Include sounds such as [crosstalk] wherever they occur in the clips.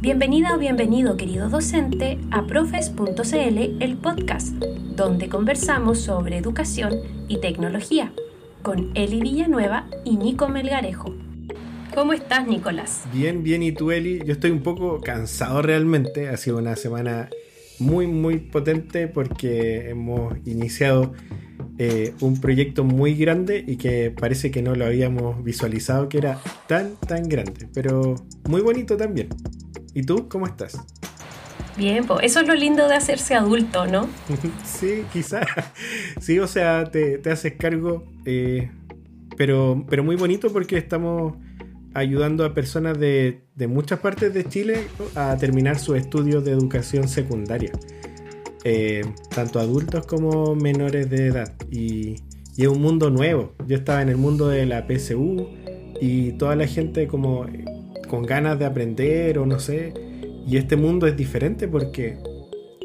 Bienvenida o bienvenido, querido docente, a profes.cl, el podcast, donde conversamos sobre educación y tecnología, con Eli Villanueva y Nico Melgarejo. ¿Cómo estás, Nicolás? Bien, bien, ¿y tú, Eli? Yo estoy un poco cansado realmente, ha sido una semana muy, muy potente porque hemos iniciado eh, un proyecto muy grande y que parece que no lo habíamos visualizado que era tan, tan grande, pero muy bonito también. ¿Y tú cómo estás? Bien, pues eso es lo lindo de hacerse adulto, ¿no? [laughs] sí, quizás. Sí, o sea, te, haces cargo, eh, pero, pero muy bonito porque estamos ayudando a personas de, de muchas partes de Chile a terminar sus estudios de educación secundaria. Eh, tanto adultos como menores de edad. Y, es un mundo nuevo. Yo estaba en el mundo de la PSU y toda la gente como con ganas de aprender o no sé. Y este mundo es diferente porque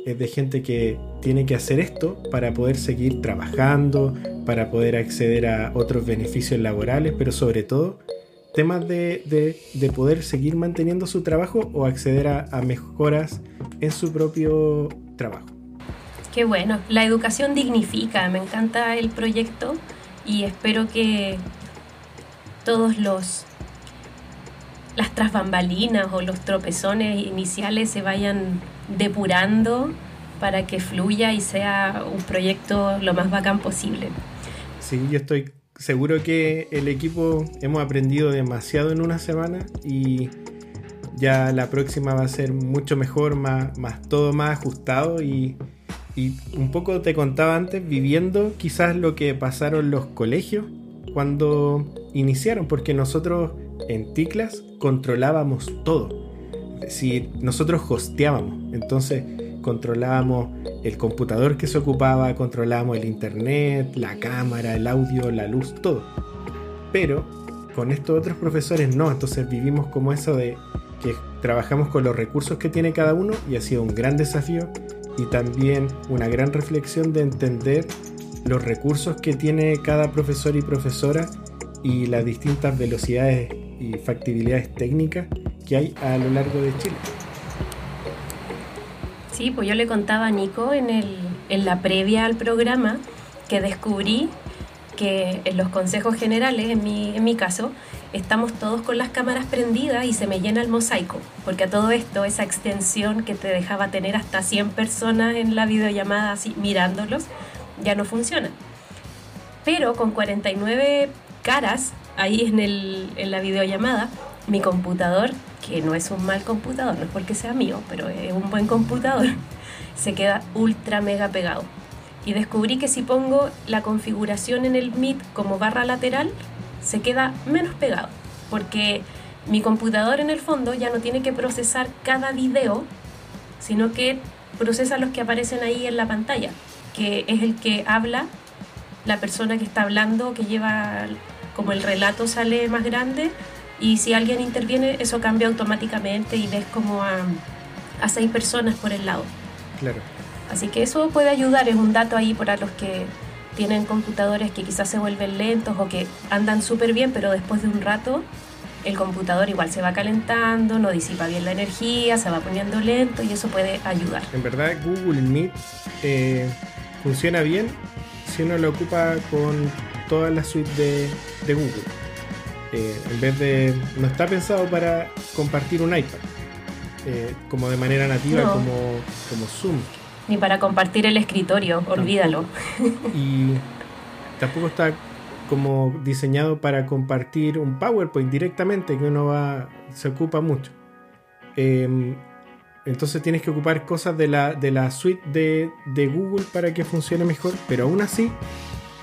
es de gente que tiene que hacer esto para poder seguir trabajando, para poder acceder a otros beneficios laborales, pero sobre todo temas de, poder seguir manteniendo su trabajo o acceder a mejoras en su propio trabajo. Qué bueno, la educación dignifica, me encanta el proyecto y espero que todos los las trasbambalinas o los tropezones iniciales se vayan depurando para que fluya y sea un proyecto lo más bacán posible. Sí, yo estoy seguro que el equipo hemos aprendido demasiado en una semana y ya la próxima va a ser mucho mejor, más, más todo más ajustado y y un poco te contaba antes, viviendo quizás lo que pasaron los colegios cuando iniciaron, porque nosotros en Ticlas controlábamos todo. Decir, nosotros hosteábamos, entonces controlábamos el computador que se ocupaba, controlábamos el internet, la cámara, el audio, la luz, todo. Pero con estos otros profesores no, entonces vivimos como eso de que trabajamos con los recursos que tiene cada uno y ha sido un gran desafío y también una gran reflexión de entender los recursos que tiene cada profesor y profesora y las distintas velocidades y factibilidades técnicas que hay a lo largo de Chile. Sí, pues yo le contaba a Nico en, el, en la previa al programa que descubrí que en los consejos generales, en mi, en mi caso, estamos todos con las cámaras prendidas y se me llena el mosaico, porque a todo esto, esa extensión que te dejaba tener hasta 100 personas en la videollamada así mirándolos, ya no funciona. Pero con 49 caras ahí en, el, en la videollamada, mi computador, que no es un mal computador, no es porque sea mío, pero es un buen computador, [laughs] se queda ultra mega pegado. Y descubrí que si pongo la configuración en el Meet como barra lateral, se queda menos pegado, porque mi computador en el fondo ya no tiene que procesar cada video, sino que procesa los que aparecen ahí en la pantalla, que es el que habla, la persona que está hablando, que lleva como el relato sale más grande y si alguien interviene eso cambia automáticamente y ves como a, a seis personas por el lado. Claro. Así que eso puede ayudar, es un dato ahí para los que tienen computadores que quizás se vuelven lentos o que andan súper bien, pero después de un rato el computador igual se va calentando, no disipa bien la energía, se va poniendo lento y eso puede ayudar. En verdad Google Meet eh, funciona bien si uno lo ocupa con toda la suite de, Google. Eh, en vez de... no está pensado para compartir un iPad, eh, como de manera nativa, como, como Zoom. Ni para compartir el escritorio, olvídalo. Y tampoco está como diseñado para compartir un PowerPoint directamente, que uno va, se ocupa mucho. Em, entonces tienes que ocupar cosas de la, de la suite de, de, Google para que funcione mejor, pero aún así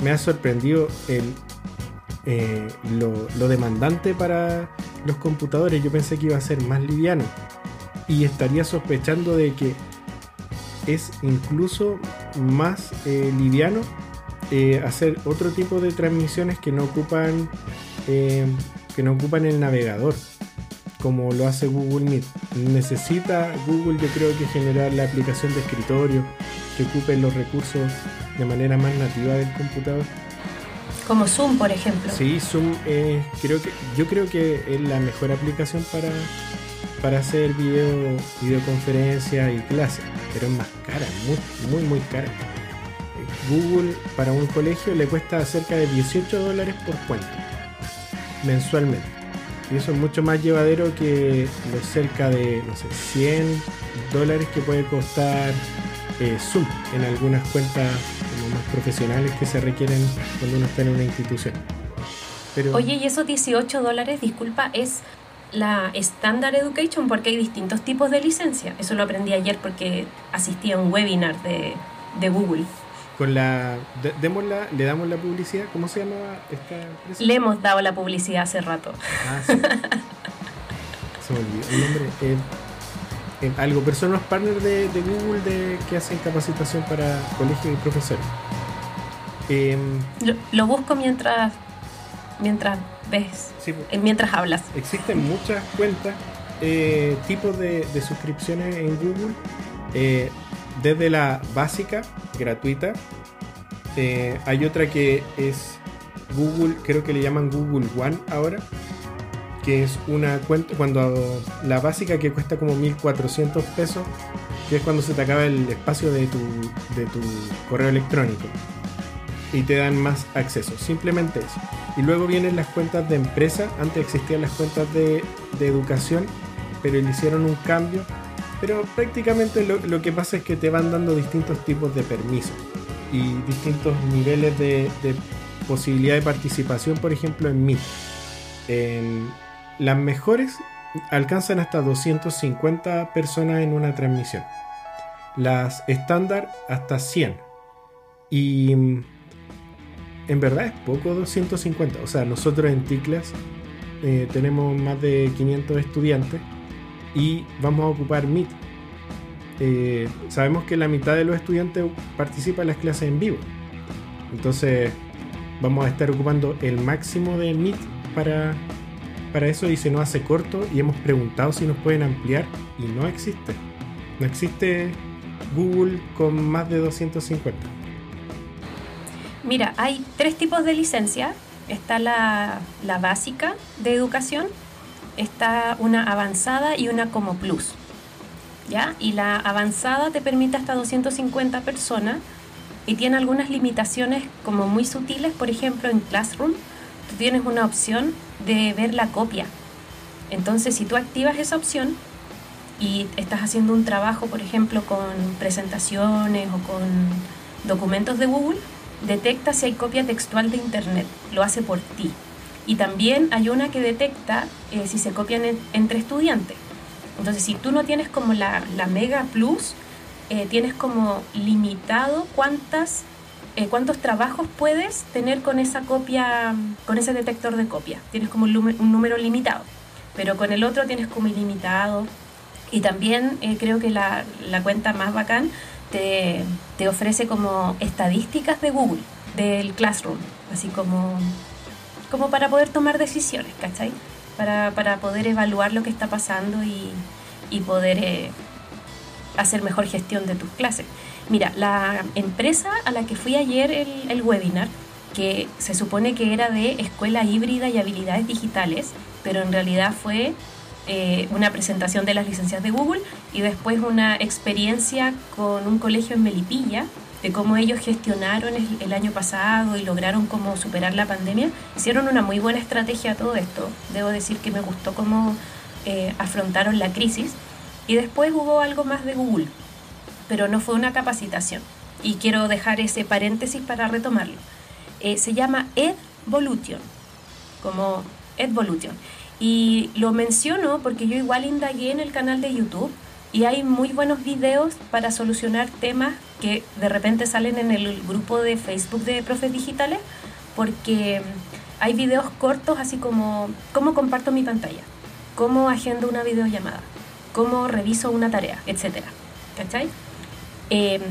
me ha sorprendido el, eh, lo, demandante para los computadores. Yo pensé que iba a ser más liviano y estaría sospechando de que es incluso más eh, liviano eh, hacer otro tipo de transmisiones que no ocupan que no ocupan el navegador como lo hace Google Meet necesita Google yo creo que generar la aplicación de escritorio que ocupe los recursos de manera más nativa del computador como Zoom por ejemplo sí Zoom creo que yo creo que es la mejor aplicación para para hacer video, videoconferencia y clases, pero es más cara, muy, muy, muy cara. Google para un colegio le cuesta cerca de 18 dólares por cuenta mensualmente. Y eso es mucho más llevadero que los cerca de, no sé, 100 dólares que puede costar eh, Zoom en algunas cuentas más profesionales que se requieren cuando uno está en una institución. Pero... Oye, y esos 18 dólares, disculpa, es la Standard Education porque hay distintos tipos de licencia. Eso lo aprendí ayer porque asistí a un webinar de, de Google. Con la, le damos la publicidad, ¿cómo se llamaba esta empresa? Le hemos dado la publicidad hace rato. Ah, sí. [laughs] se me olvidó el nombre. Eh, eh, algo, pero son los partners de, Google de, que hacen capacitación para colegios y profesores. Em, lo, busco mientras mientras ves, pues. eh, mientras hablas. Existen muchas cuentas, tipos de, de, suscripciones en Google desde la básica, gratuita, eh, hay otra que es Google, creo que le llaman Google One ahora, que es una cuenta, cuando la básica que cuesta como 1400 pesos, que es cuando se te acaba el espacio de tu, de tu correo electrónico y te dan más acceso, simplemente eso. Y luego vienen las cuentas de empresa, antes existían las cuentas de, de educación, pero le hicieron un cambio pero prácticamente lo, que pasa es que te van dando distintos tipos de permisos y distintos niveles de, posibilidad de participación, por ejemplo, en Meet. Las mejores alcanzan hasta 250 personas en una transmisión. Las estándar hasta 100. Y en verdad es poco 250. O sea, nosotros en Ticlas eh, tenemos más de 500 estudiantes y vamos a ocupar Meet. Eh, sabemos que la mitad de los estudiantes participa en las clases en vivo. Entonces vamos a estar ocupando el máximo de Meet para, para eso se nos hace corto y hemos preguntado si nos pueden ampliar y no existe. No existe Google con más de 250. Mira, hay tres tipos de licencia. Está la, la básica de educación, está una avanzada y una como plus. ¿Ya? Y la avanzada te permite hasta 250 personas y tiene algunas limitaciones como muy sutiles, por ejemplo en Classroom tú tienes una opción de ver la copia. Entonces si tú activas esa opción y estás haciendo un trabajo, por ejemplo, con presentaciones o con documentos de Google, detecta si hay copia textual de Internet, lo hace por ti. Y también hay una que detecta eh, si se copian entre estudiantes. Entonces, si tú no tienes como la, Mega Plus, eh, tienes como limitado cuántas, eh, cuántos trabajos puedes tener con esa copia, con ese detector de copia. Tienes como un, número limitado. Pero con el otro tienes como ilimitado. Y también creo que la, la, cuenta más bacán te, te ofrece como estadísticas de Google, del Classroom. Así como como para poder tomar decisiones, ¿cachai? Para, para poder evaluar lo que está pasando y, y poder eh, hacer mejor gestión de tus clases. Mira, la empresa a la que fui ayer el, webinar, que se supone que era de escuela híbrida y habilidades digitales, pero en realidad fue eh, una presentación de las licencias de Google y después una experiencia con un colegio en Melipilla de cómo ellos gestionaron el, año pasado y lograron cómo superar la pandemia, hicieron una muy buena estrategia a todo esto. Debo decir que me gustó cómo eh, afrontaron la crisis. Y después hubo algo más de Google, pero no fue una capacitación. Y quiero dejar ese paréntesis para retomarlo. Eh, se llama Edvolution, como Edvolution. Y lo menciono porque yo igual indagué en el canal de YouTube y hay muy buenos videos para solucionar temas que de repente salen en el grupo de Facebook de Profes Digitales, porque hay videos cortos así como cómo comparto mi pantalla, cómo agendo una videollamada, cómo reviso una tarea, etc. ¿Cachai? Em,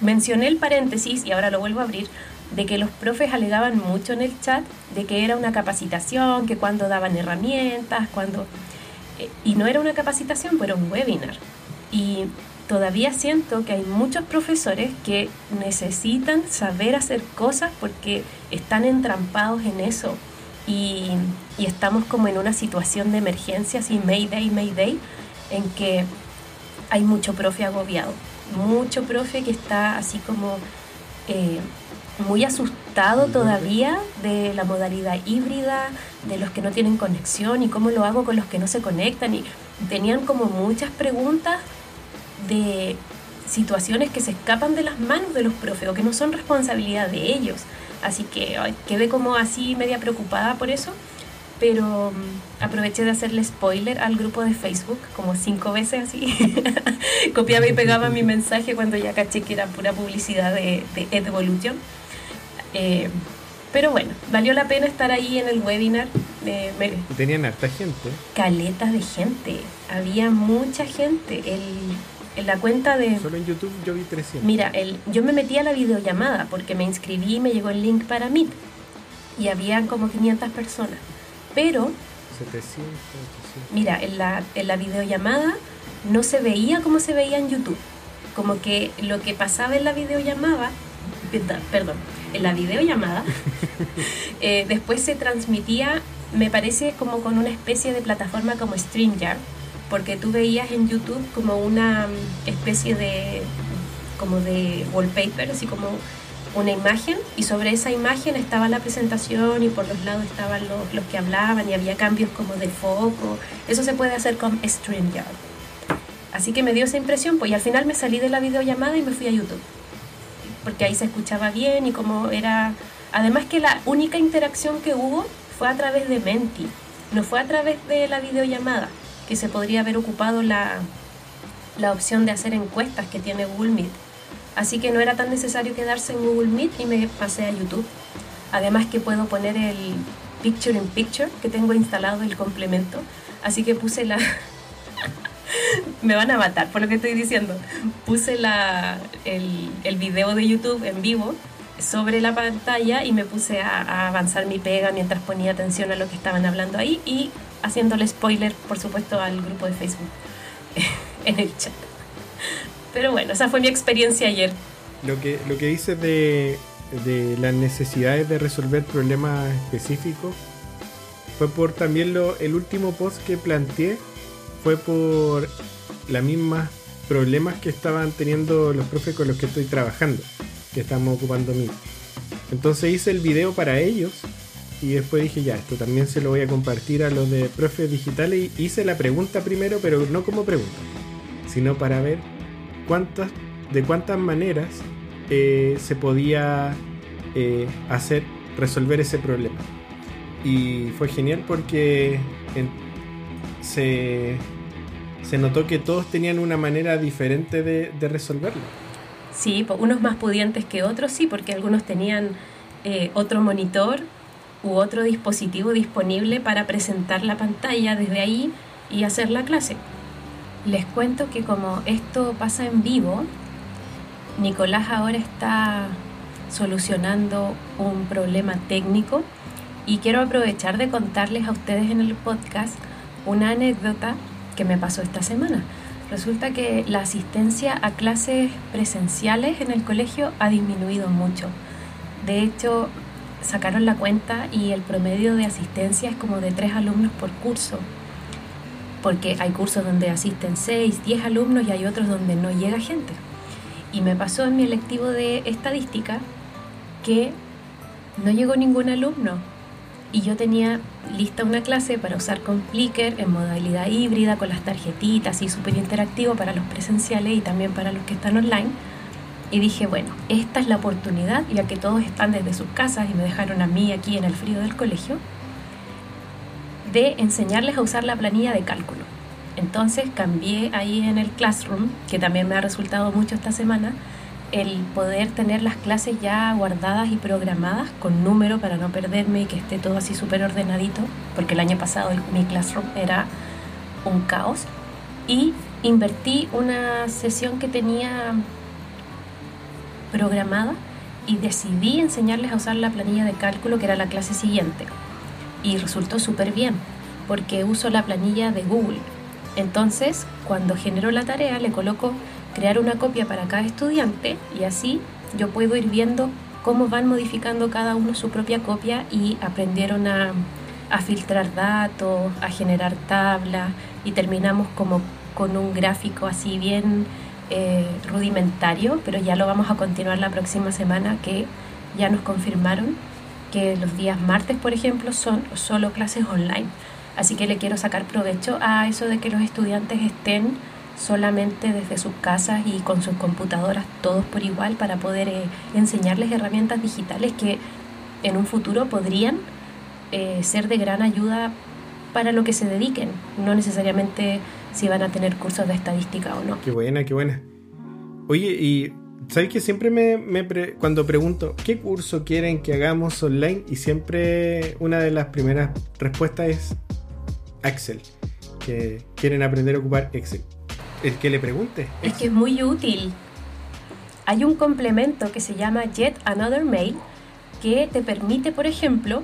mencioné el paréntesis y ahora lo vuelvo a abrir de que los profes alegaban mucho en el chat de que era una capacitación, que cuando daban herramientas, cuando... Eh, y no era una capacitación, pero un webinar. Y todavía siento que hay muchos profesores que necesitan saber hacer cosas porque están entrampados en eso. y, y estamos como en una situación de emergencia, así Mayday, Mayday, en que hay mucho profe agobiado, mucho profe que está así como eh, muy asustado todavía de la modalidad híbrida, de los que no tienen conexión y cómo lo hago con los que no se conectan. Y tenían como muchas preguntas de situaciones que se escapan de las manos de los profes o que no son responsabilidad de ellos. Así que quedé como así media preocupada por eso, pero mm, aproveché de hacerle spoiler al grupo de Facebook como cinco veces así. [laughs] Copiaba y pegaba mi mensaje cuando ya caché que era pura publicidad de, de Evolution. Eh, pero bueno, valió la pena estar ahí en el webinar. Eh, tenían harta gente. Caletas de gente. Había mucha gente. El, en la cuenta de... Solo en YouTube yo vi 300. Mira, el, yo me metí a la videollamada porque me inscribí y me llegó el link para Meet. Y había como 500 personas. Pero... 700, 800. Mira, en la, en la videollamada no se veía como se veía en YouTube. Como que lo que pasaba en la videollamada... Perdón, en la videollamada, [laughs] eh, después se transmitía, me parece como con una especie de plataforma como StreamYard, porque tú veías en YouTube como una mm, especie de como de wallpaper, así como una imagen y sobre esa imagen estaba la presentación y por los lados estaban los, los que hablaban y había cambios como de foco. Eso se puede hacer con StreamYard. Así que me dio esa impresión, pues y al final me salí de la videollamada y me fui a YouTube porque ahí se escuchaba bien y como era... Además que la única interacción que hubo fue a través de Menti, no fue a través de la videollamada, que se podría haber ocupado la, la opción de hacer encuestas que tiene Google Meet. Así que no era tan necesario quedarse en Google Meet y me pasé a YouTube. Además que puedo poner el Picture in Picture que tengo instalado el complemento. Así que puse la, [laughs] me van a matar por lo que estoy diciendo. Puse la, el, el video de YouTube en vivo sobre la pantalla y me puse a, avanzar mi pega mientras ponía atención a lo que estaban hablando ahí y haciéndole spoiler, por supuesto, al grupo de Facebook [laughs] en el chat. Pero bueno, esa fue mi experiencia ayer. Lo que, lo que dices de, de las necesidades de resolver problemas específicos fue por también lo, el último post que planteé fue por las mismas problemas que estaban teniendo los profes con los que estoy trabajando, que estamos ocupando mí. Entonces hice el video para ellos y después dije, ya, esto también se lo voy a compartir a los de profes digitales hice la pregunta primero, pero no como pregunta, sino para ver cuántas, de cuántas maneras eh, se podía eh, hacer, resolver ese problema. Y fue genial porque se se notó que todos tenían una manera diferente de, resolverlo. Sí, unos más pudientes que otros, sí, porque algunos tenían eh, otro monitor u otro dispositivo disponible para presentar la pantalla desde ahí y hacer la clase. Les cuento que como esto pasa en vivo, Nicolás ahora está solucionando un problema técnico y quiero aprovechar de contarles a ustedes en el podcast una anécdota que me pasó esta semana. Resulta que la asistencia a clases presenciales en el colegio ha disminuido mucho. De hecho, sacaron la cuenta y el promedio de asistencia es como de tres alumnos por curso. Porque hay cursos donde asisten seis, diez alumnos y hay otros donde no llega gente. Y me pasó en mi electivo de estadística que no llegó ningún alumno y yo tenía lista una clase para usar con Flickr en modalidad híbrida con las tarjetitas y súper interactivo para los presenciales y también para los que están online. Y dije, bueno, esta es la oportunidad, ya que todos están desde sus casas y me dejaron a mí aquí en el frío del colegio, de enseñarles a usar la planilla de cálculo. Entonces cambié ahí en el Classroom, que también me ha resultado mucho esta semana, el poder tener las clases ya guardadas y programadas con número para no perderme y que esté todo así súper ordenadito, porque el año pasado mi classroom era un caos. Y invertí una sesión que tenía programada y decidí enseñarles a usar la planilla de cálculo que era la clase siguiente. Y resultó súper bien, porque uso la planilla de Google. Entonces, cuando genero la tarea, le coloco crear una copia para cada estudiante y así yo puedo ir viendo cómo van modificando cada uno su propia copia y aprendieron a, a filtrar datos, a generar tablas y terminamos como con un gráfico así bien eh, rudimentario, pero ya lo vamos a continuar la próxima semana que ya nos confirmaron que los días martes, por ejemplo, son solo clases online. Así que le quiero sacar provecho a eso de que los estudiantes estén solamente desde sus casas y con sus computadoras todos por igual para poder eh, enseñarles herramientas digitales que en un futuro podrían eh, ser de gran ayuda para lo que se dediquen, no necesariamente si van a tener cursos de estadística o no. Qué buena, qué buena. Oye, y ¿sabes que siempre me, cuando pregunto qué curso quieren que hagamos online? Y siempre una de las primeras respuestas es Excel, que quieren aprender a ocupar Excel. El que le pregunte. Es que es muy útil. Hay un complemento que se llama Jet Another Mail que te permite, por ejemplo,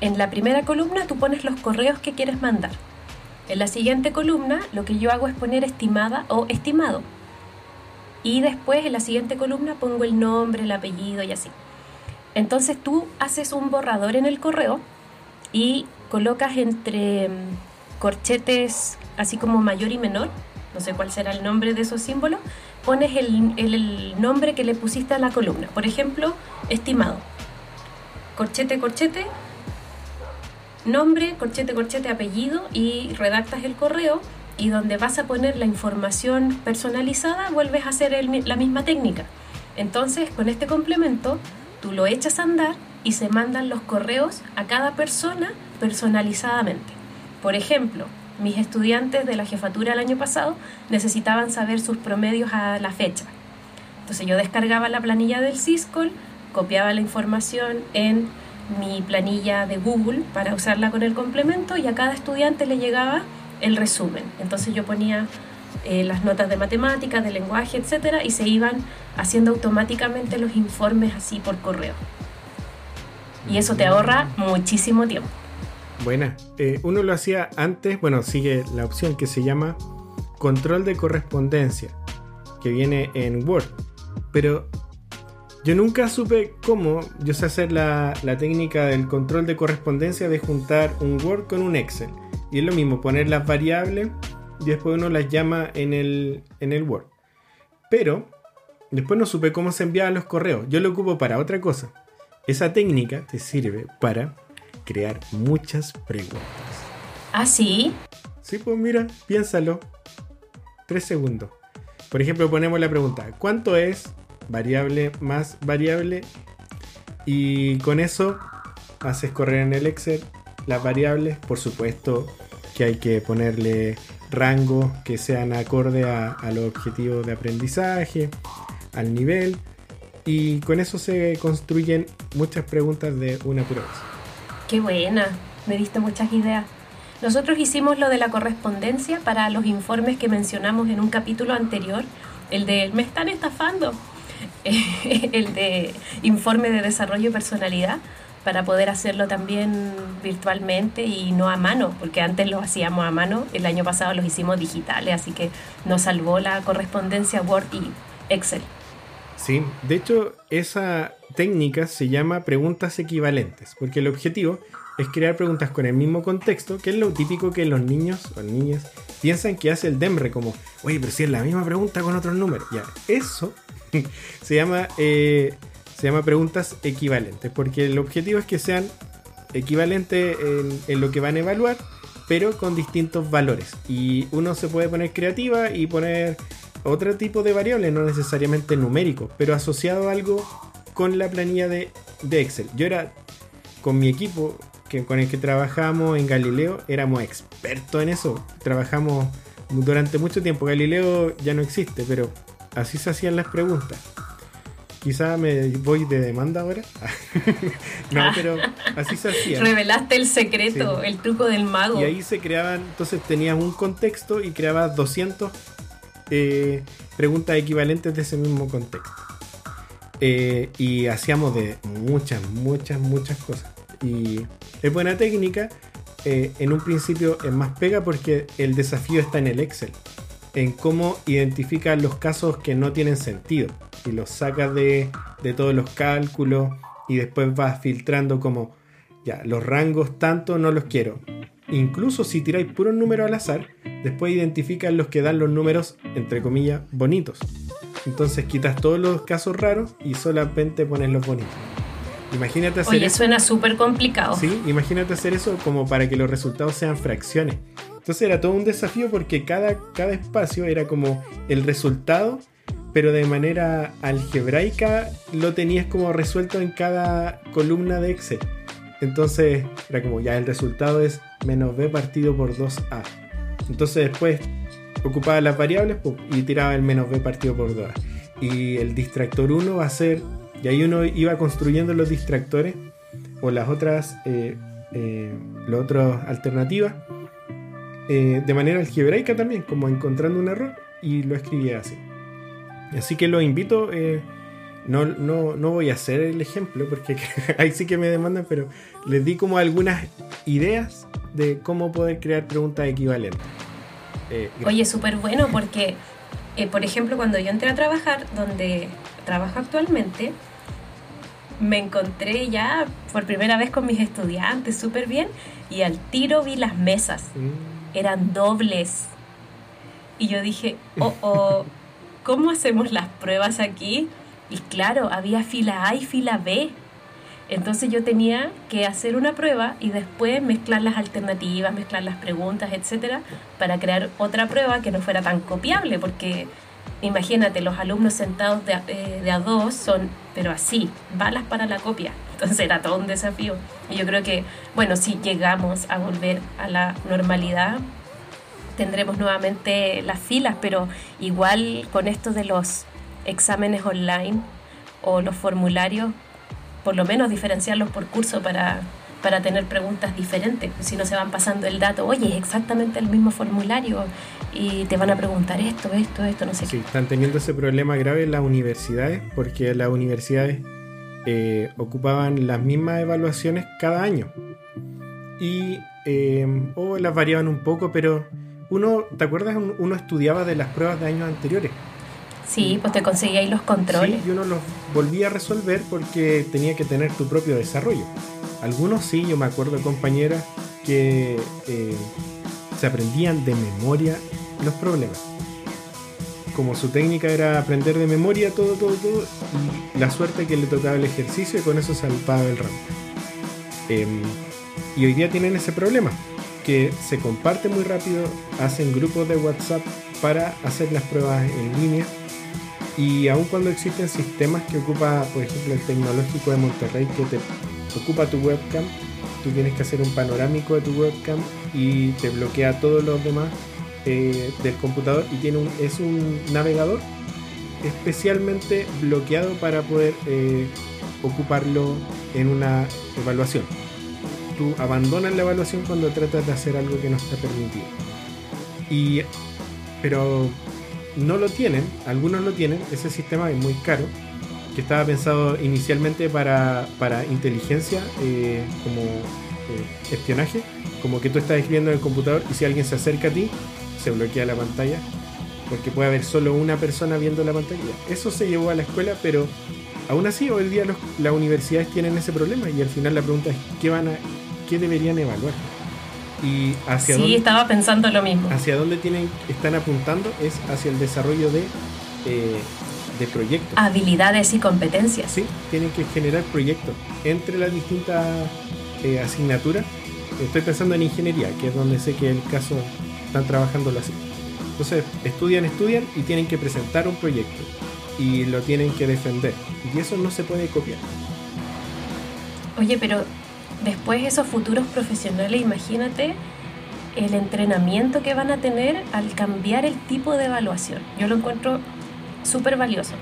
en la primera columna tú pones los correos que quieres mandar. En la siguiente columna lo que yo hago es poner estimada o estimado. Y después en la siguiente columna pongo el nombre, el apellido y así. Entonces tú haces un borrador en el correo y colocas entre mm, corchetes así como mayor y menor, no sé cuál será el nombre de esos símbolos, pones el, el nombre que le pusiste a la columna. Por ejemplo, estimado. Corchete, corchete, nombre, corchete, corchete, apellido y redactas el correo y donde vas a poner la información personalizada vuelves a hacer la misma técnica. Entonces con este complemento tú lo echas a andar y se mandan los correos a cada persona personalizadamente. Por ejemplo, mis estudiantes de la jefatura el año pasado necesitaban saber sus promedios a la fecha. Entonces yo descargaba la planilla del Syscall, copiaba la información en mi planilla de Google para usarla con el complemento y a cada estudiante le llegaba el resumen. Entonces yo ponía eh, las notas de matemáticas, de lenguaje, etcétera, y se iban haciendo automáticamente los informes así por correo. Y eso te ahorra muchísimo tiempo. Buena. Eh, uno lo hacía antes, bueno, sigue la opción que se llama control de correspondencia, que viene en Word. Pero yo nunca supe cómo, yo sé hacer la, técnica del control de correspondencia de juntar un Word con un Excel. Y es lo mismo, poner las variables y después uno las llama en el, en el Word. Pero después no supe cómo se enviaban los correos. Yo lo ocupo para otra cosa. Esa técnica te sirve para crear muchas preguntas. ¿Ah, sí? Sí, pues mira, piénsalo. Tres segundos. Por ejemplo, ponemos la pregunta, ¿cuánto es variable más variable. Y con eso haces correr en el Excel las variables. Por supuesto que hay que ponerle rangos que sean acorde a, los objetivos de aprendizaje, al nivel. Y con eso se construyen muchas preguntas de una pura vez. Qué buena, me diste muchas ideas. Nosotros hicimos lo de la correspondencia para los informes que mencionamos en un capítulo anterior, el de me están estafando. [laughs] el de informe de desarrollo y personalidad para poder hacerlo también virtualmente y no a mano, porque antes lo hacíamos a mano, el año pasado los hicimos digitales, así que nos salvó la correspondencia Word y Excel. Sí, de hecho esa técnica se llama preguntas equivalentes, porque el objetivo es crear preguntas con el mismo contexto, que es lo típico que los niños o niñas piensan que hace el DEMRE, como, oye, pero si es la misma pregunta con otros números. Ya, eso [laughs] se llama eh, se llama preguntas equivalentes, porque el objetivo es que sean equivalentes en, lo que van a evaluar, pero con distintos valores. Y uno se puede poner creativa y poner otro tipo de variables, no necesariamente numérico, pero asociado a algo con la planilla de, de Excel. Yo era con mi equipo que, con el que trabajamos en Galileo, éramos expertos en eso. Trabajamos durante mucho tiempo. Galileo ya no existe, pero así se hacían las preguntas. Quizá me voy de demanda ahora. [laughs] no, pero así se hacía. Revelaste el secreto, el truco del mago. Y ahí se creaban, entonces tenías un contexto y creabas 200 eh, preguntas equivalentes de ese mismo contexto. Eh, y hacíamos de muchas, muchas, muchas cosas. Y es buena técnica. Eh, en un principio es más pega porque el desafío está en el Excel en cómo identificar los casos que no tienen sentido y los sacas de, todos los cálculos y después vas filtrando como, ya, los rangos tanto no los quiero. Incluso si tiráis puros números al azar, después identifican los que dan los números, entre comillas, bonitos. Entonces quitas todos los casos raros y solamente pones los bonitos. Imagínate hacer Oye, suena súper complicado. Sí, imagínate hacer eso como para que los resultados sean fracciones. Entonces era todo un desafío porque cada, cada espacio era como el resultado, pero de manera algebraica lo tenías como resuelto en cada columna de Excel. Entonces era como ya el resultado es menos b partido por 2a. Entonces después ocupaba las variables y tiraba el menos b partido por 2a. Y el distractor 1 va a ser y ahí uno iba construyendo los distractores o las otras, eh, eh, las otras alternativas eh, de manera algebraica también, como encontrando un error y lo escribía así. Así que lo invito, no, no, no, voy a hacer el ejemplo porque [laughs] ahí sí que me demandan, pero les di como algunas ideas de cómo poder crear preguntas equivalentes. Oye, súper bueno porque, por ejemplo, cuando yo entré a trabajar, donde trabajo actualmente, me encontré ya por primera vez con mis estudiantes súper bien y al tiro vi las mesas. Mm. Eran dobles. Y yo dije, oh, oh, ¿cómo hacemos las pruebas aquí? Y claro, había fila A y fila B. Entonces yo tenía que hacer una prueba y después mezclar las alternativas, mezclar las preguntas, etcétera, para crear otra prueba que no fuera tan copiable, porque imagínate, los alumnos sentados de, eh, de, a dos son, pero así, balas para la copia. [laughs] Entonces era todo un desafío. Y yo creo que, bueno, si llegamos a volver a la normalidad, tendremos nuevamente las filas, pero igual con esto de los exámenes online o los formularios, por lo menos diferenciarlos por curso para para tener preguntas diferentes. Si no se van pasando el dato, oye, es exactamente el mismo formulario y te van a preguntar esto, esto, esto, no sé sí, están teniendo ese problema grave en las universidades porque las universidades eh, ocupaban las mismas evaluaciones cada año y eh, o las variaban un poco, pero uno, ¿te acuerdas? Uno estudiaba de las pruebas de años anteriores. Sí, pues te conseguíais los controles. Sí, y uno los volvía a resolver porque tenía que tener tu propio desarrollo. Algunos sí, yo me acuerdo de compañeras que eh, se aprendían de memoria los problemas. Como su técnica era aprender de memoria todo, todo, todo, la suerte que le tocaba el ejercicio y con eso salpaba el ramo. Em, y hoy día tienen ese problema, que se comparte muy rápido, hacen grupos de WhatsApp para hacer las pruebas en línea. Y aun cuando existen sistemas que ocupa, por ejemplo, el tecnológico de Monterrey, que te ocupa tu webcam, tú tienes que hacer un panorámico de tu webcam y te bloquea todos los demás eh, del computador y tiene un, es un navegador especialmente bloqueado para poder eh, ocuparlo en una evaluación. Tú abandonas la evaluación cuando tratas de hacer algo que no está permitido. Y, pero no lo tienen, algunos lo tienen, ese sistema es muy caro que estaba pensado inicialmente para, inteligencia, eh, como eh, espionaje, como que tú estás escribiendo en el computador y si alguien se acerca a ti, se bloquea la pantalla, porque puede haber solo una persona viendo la pantalla. Eso se llevó a la escuela, pero aún así hoy día las universidades tienen ese problema y al final la pregunta es qué van a, qué deberían evaluar. Y hacia sí, estaba pensando lo mismo. Hacia dónde tienen, están apuntando es hacia el desarrollo de eh, de proyectos. Habilidades y competencias. Sí, tienen que generar proyectos entre las distintas eh, asignaturas. Estoy pensando en ingeniería, que es donde sé que el caso están trabajando así. Entonces, estudian, estudian y tienen que presentar un proyecto y lo tienen que defender. Y eso no se puede copiar. Oye, pero después esos futuros profesionales, imagínate el entrenamiento que van a tener al cambiar el tipo de evaluación. Yo lo encuentro súper valioso.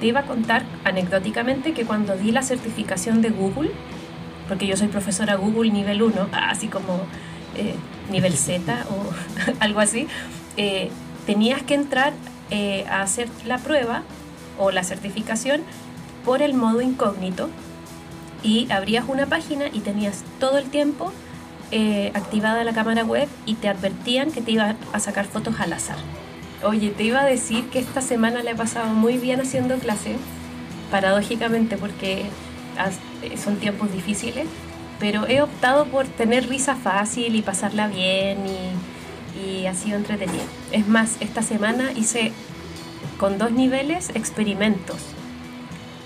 Te iba a contar anecdóticamente que cuando di la certificación de Google, porque yo soy profesora Google nivel 1, [laughs] así como eh, nivel [laughs] Z o [laughs] algo así, eh, tenías que entrar eh, a hacer la prueba o la certificación por el modo incógnito y abrías una página y tenías todo el tiempo activada la cámara web y te advertían que te iba a sacar fotos al azar. Oye, te iba a decir que esta semana le he pasado muy bien haciendo clase, paradójicamente, porque son tiempos difíciles, pero he optado por tener risa fácil y pasarla bien y, y ha sido entretenido. Es más, esta semana hice con dos niveles experimentos.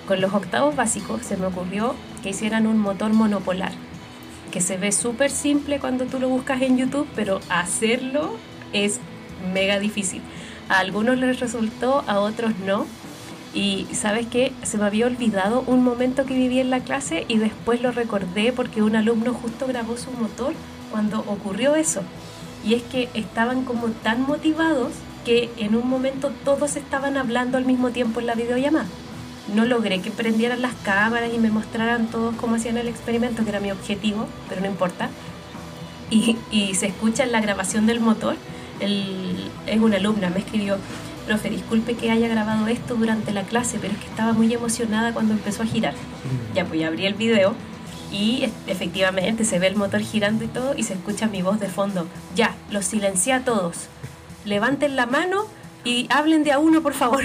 Con los octavos básicos se me ocurrió que hicieran un motor monopolar, que se ve súper simple cuando tú lo buscas en YouTube, pero hacerlo es mega difícil. A algunos les resultó, a otros no. Y sabes qué, se me había olvidado un momento que viví en la clase y después lo recordé porque un alumno justo grabó su motor cuando ocurrió eso. Y es que estaban como tan motivados que en un momento todos estaban hablando al mismo tiempo en la videollamada. No logré que prendieran las cámaras y me mostraran todos cómo hacían el experimento, que era mi objetivo, pero no importa. Y, y se escucha en la grabación del motor, el, es una alumna, me escribió, profe, disculpe que haya grabado esto durante la clase, pero es que estaba muy emocionada cuando empezó a girar. Mm. Ya, pues abrí el video y efectivamente se ve el motor girando y todo y se escucha mi voz de fondo. Ya, los silencié a todos. Levanten la mano y hablen de a uno, por favor.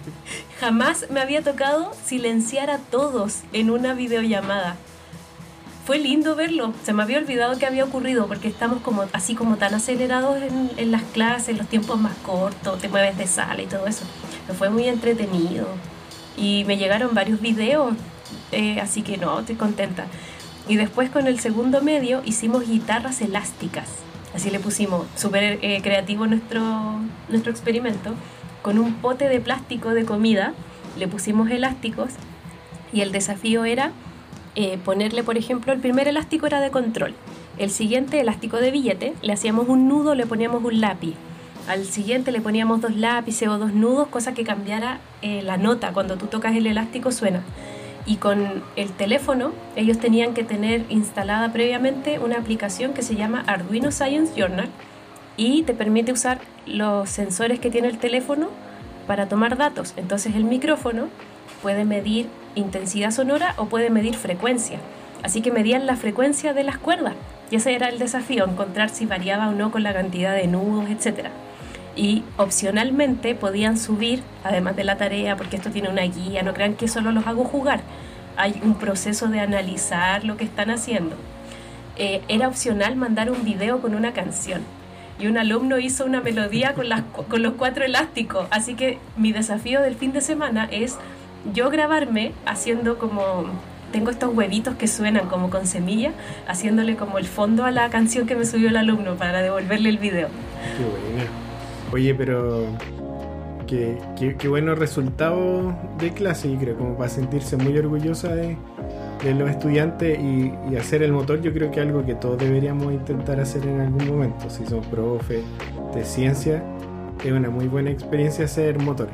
[laughs] Jamás me había tocado silenciar a todos en una videollamada. Fue lindo verlo. Se me había olvidado que había ocurrido porque estamos como así como tan acelerados en, las clases, los tiempos más cortos, te mueves de sala y todo eso. Fue muy entretenido. Y me llegaron varios videos, eh, así que no, estoy contenta. Y después con el segundo medio hicimos guitarras elásticas así le pusimos, súper eh, creativo nuestro, nuestro experimento, con un pote de plástico de comida, le pusimos elásticos y el desafío era eh, ponerle, por ejemplo, el primer elástico era de control, el siguiente elástico de billete, le hacíamos un nudo, le poníamos un lápiz, al siguiente le poníamos dos lápices o dos nudos, cosa que cambiara eh, la nota, cuando tú tocas el elástico suena y con el teléfono ellos tenían que tener instalada previamente una aplicación que se llama Arduino Science Journal y te permite usar los sensores que tiene el teléfono para tomar datos. Entonces el micrófono puede medir intensidad sonora o puede medir frecuencia. Así que medían la frecuencia de las cuerdas. Y ese era el desafío, encontrar si variaba o no con la cantidad de nudos, etcétera y opcionalmente podían subir, además de la tarea, porque esto tiene una guía, no crean que solo los hago jugar, hay un proceso de analizar lo que están haciendo. Eh, era opcional mandar un video con una canción y un alumno hizo una melodía con, las, [laughs] con los cuatro elásticos, así que mi desafío del fin de semana es yo grabarme haciendo como tengo estos huevitos que suenan como con semilla, haciéndole como el fondo a la canción que me subió el alumno para devolverle el video. Qué Oye, pero qué, qué, buenos resultados de clase, y creo, como para sentirse muy orgullosa de, los estudiantes y, hacer el motor, yo creo que algo que todos deberíamos intentar hacer en algún momento. Si son profe de ciencia, es una muy buena experiencia hacer motor.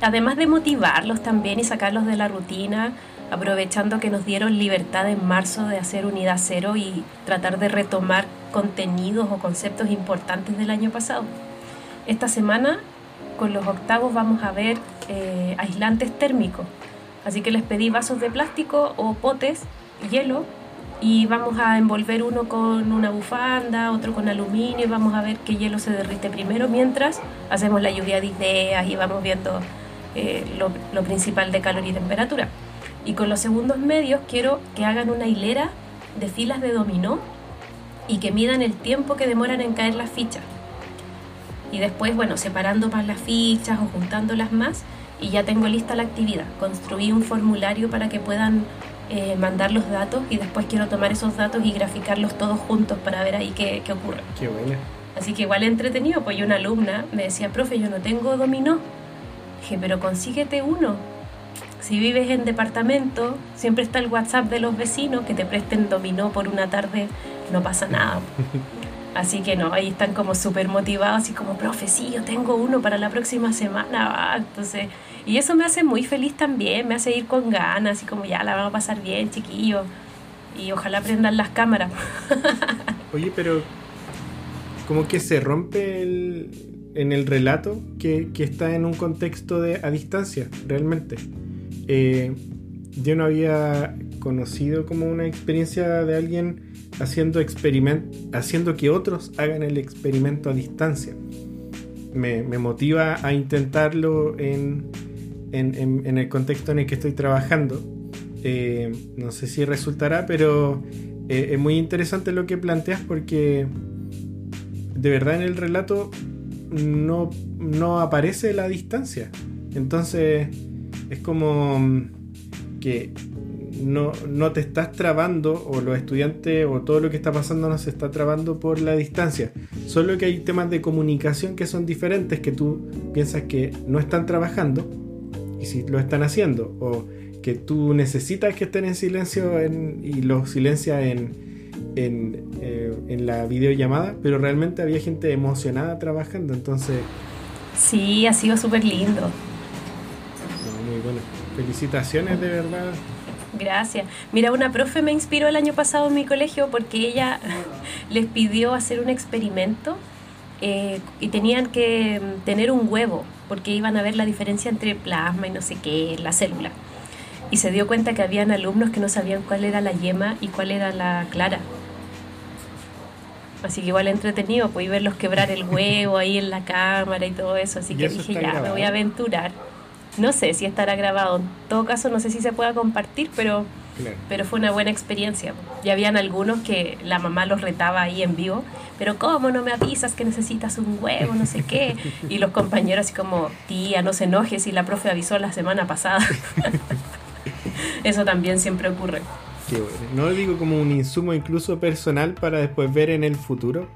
Además de motivarlos también y sacarlos de la rutina, aprovechando que nos dieron libertad en marzo de hacer unidad cero y tratar de retomar contenidos o conceptos importantes del año pasado. Esta semana con los octavos vamos a ver eh, aislantes térmicos, así que les pedí vasos de plástico o potes, hielo, y vamos a envolver uno con una bufanda, otro con aluminio, y vamos a ver qué hielo se derrite primero mientras hacemos la lluvia de ideas y vamos viendo eh, lo, lo principal de calor y temperatura. Y con los segundos medios quiero que hagan una hilera de filas de dominó y que midan el tiempo que demoran en caer las fichas. Y después, bueno, separando más las fichas o juntándolas más y ya tengo lista la actividad. Construí un formulario para que puedan eh, mandar los datos y después quiero tomar esos datos y graficarlos todos juntos para ver ahí qué, qué ocurre. Qué buena. Así que igual entretenido, pues yo una alumna me decía, profe, yo no tengo dominó. Dije, pero consíguete uno si vives en departamento, siempre está el WhatsApp de los vecinos que te presten dominó por una tarde, no pasa nada. [laughs] Así que no, ahí están como súper motivados y como, profe, yo tengo uno para la próxima semana. Entonces, y eso me hace muy feliz también, me hace ir con ganas y como ya la vamos a pasar bien, chiquillos. Y ojalá prendan las cámaras. [laughs] Oye, pero como que se rompe el, en el relato que, que está en un contexto de a distancia, realmente. Eh, yo no había conocido como una experiencia de alguien haciendo haciendo que otros hagan el experimento a distancia. Me, motiva a intentarlo en, en, el contexto en el que estoy trabajando Eh, no sé si resultará, pero eh, es muy interesante lo que planteas porque de verdad en el relato no, no aparece la distancia. Entonces es como mm, que no, no, te estás trabando o los estudiantes o todo lo que está pasando no se está trabando por la distancia. Solo que hay temas de comunicación que son diferentes que tú piensas que no están trabajando y si lo están haciendo o que tú necesitas que estén en silencio y los silencias en, en, eh, en la videollamada, pero realmente había gente emocionada trabajando, entonces... Sí, ha sido súper lindo. muy bueno. Felicitaciones de verdad. Gracias. Mira, una profe me inspiró el año pasado en mi colegio porque ella [laughs] les pidió hacer un experimento eh, y tenían que tener un huevo porque iban a ver la diferencia entre plasma y no sé qué, la célula. Y se dio cuenta que habían alumnos que no sabían cuál era la yema y cuál era la clara. Así que igual entretenido, pues verlos quebrar el huevo ahí en la cámara y todo eso. Así que dije, ya, me voy a aventurar. No sé si estará grabado. En todo caso, no sé si se pueda compartir, pero, pero fue una buena experiencia. Ya habían algunos que la mamá los retaba ahí en vivo. Pero ¿cómo no me avisas que necesitas un huevo? No sé qué. Y los compañeros así como, tía, no se enoje si la profe avisó la semana pasada. [laughs] Eso también siempre ocurre. Qué bueno. No digo como un insumo incluso personal para después ver en el futuro.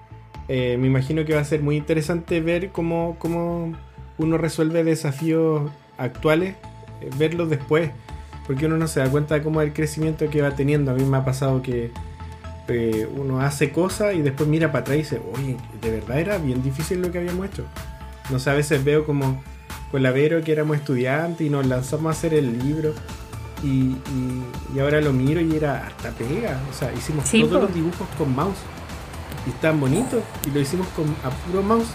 Eh, me imagino que va a ser muy interesante ver cómo, cómo uno resuelve desafíos actuales, eh, verlos después, porque uno no se da cuenta de cómo es el crecimiento que va teniendo. A mí me ha pasado que eh, uno hace cosas y después mira para atrás y dice, oye, de verdad era bien difícil lo que habíamos hecho. No sé, a veces veo como con la Vero que éramos estudiantes y nos lanzamos a hacer el libro. Y, ahora lo miro y era hasta pega. O sea, hicimos todos los dibujos con mouse. Y están bonitos. Y lo hicimos con a puro mouse.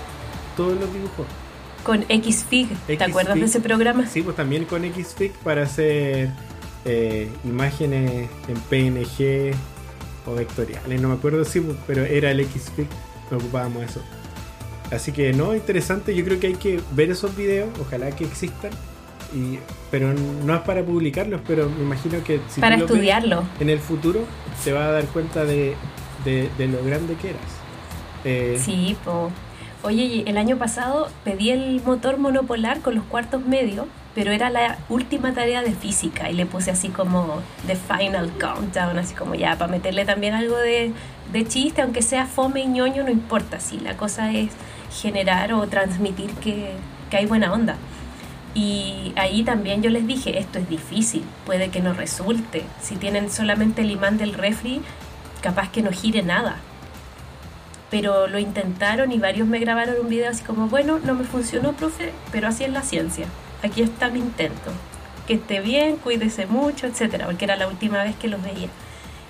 Todos los dibujos con XFIG. ¿Te acuerdas de ese programa? Sí, pues también con XFIG para hacer eh, imágenes en PNG o vectoriales. No me acuerdo si, pues, pero era el XFIG. Nos ocupábamos eso. Así que no, interesante. Yo creo que hay que ver esos videos. Ojalá que existan. Y, pero no es para publicarlos, pero me imagino que si para estudiarlo en el futuro te va a dar cuenta de, de, lo grande que eras. Eh, sí, pues Oye, el año pasado pedí el motor monopolar con los cuartos medios, pero era la última tarea de física y le puse así como The Final Countdown, así como ya, para meterle también algo de, chiste, aunque sea fome y ñoño, no importa, si la cosa es generar o transmitir que, que hay buena onda. Y ahí también yo les dije, esto es difícil, puede que no resulte. Si tienen solamente el imán del refri, capaz que no gire nada pero lo intentaron y varios me grabaron un video así como, bueno, no me funcionó, profe, pero así es la ciencia. Aquí está mi intento. Que esté bien, cuídese mucho, etcétera, porque era la última vez que los veía.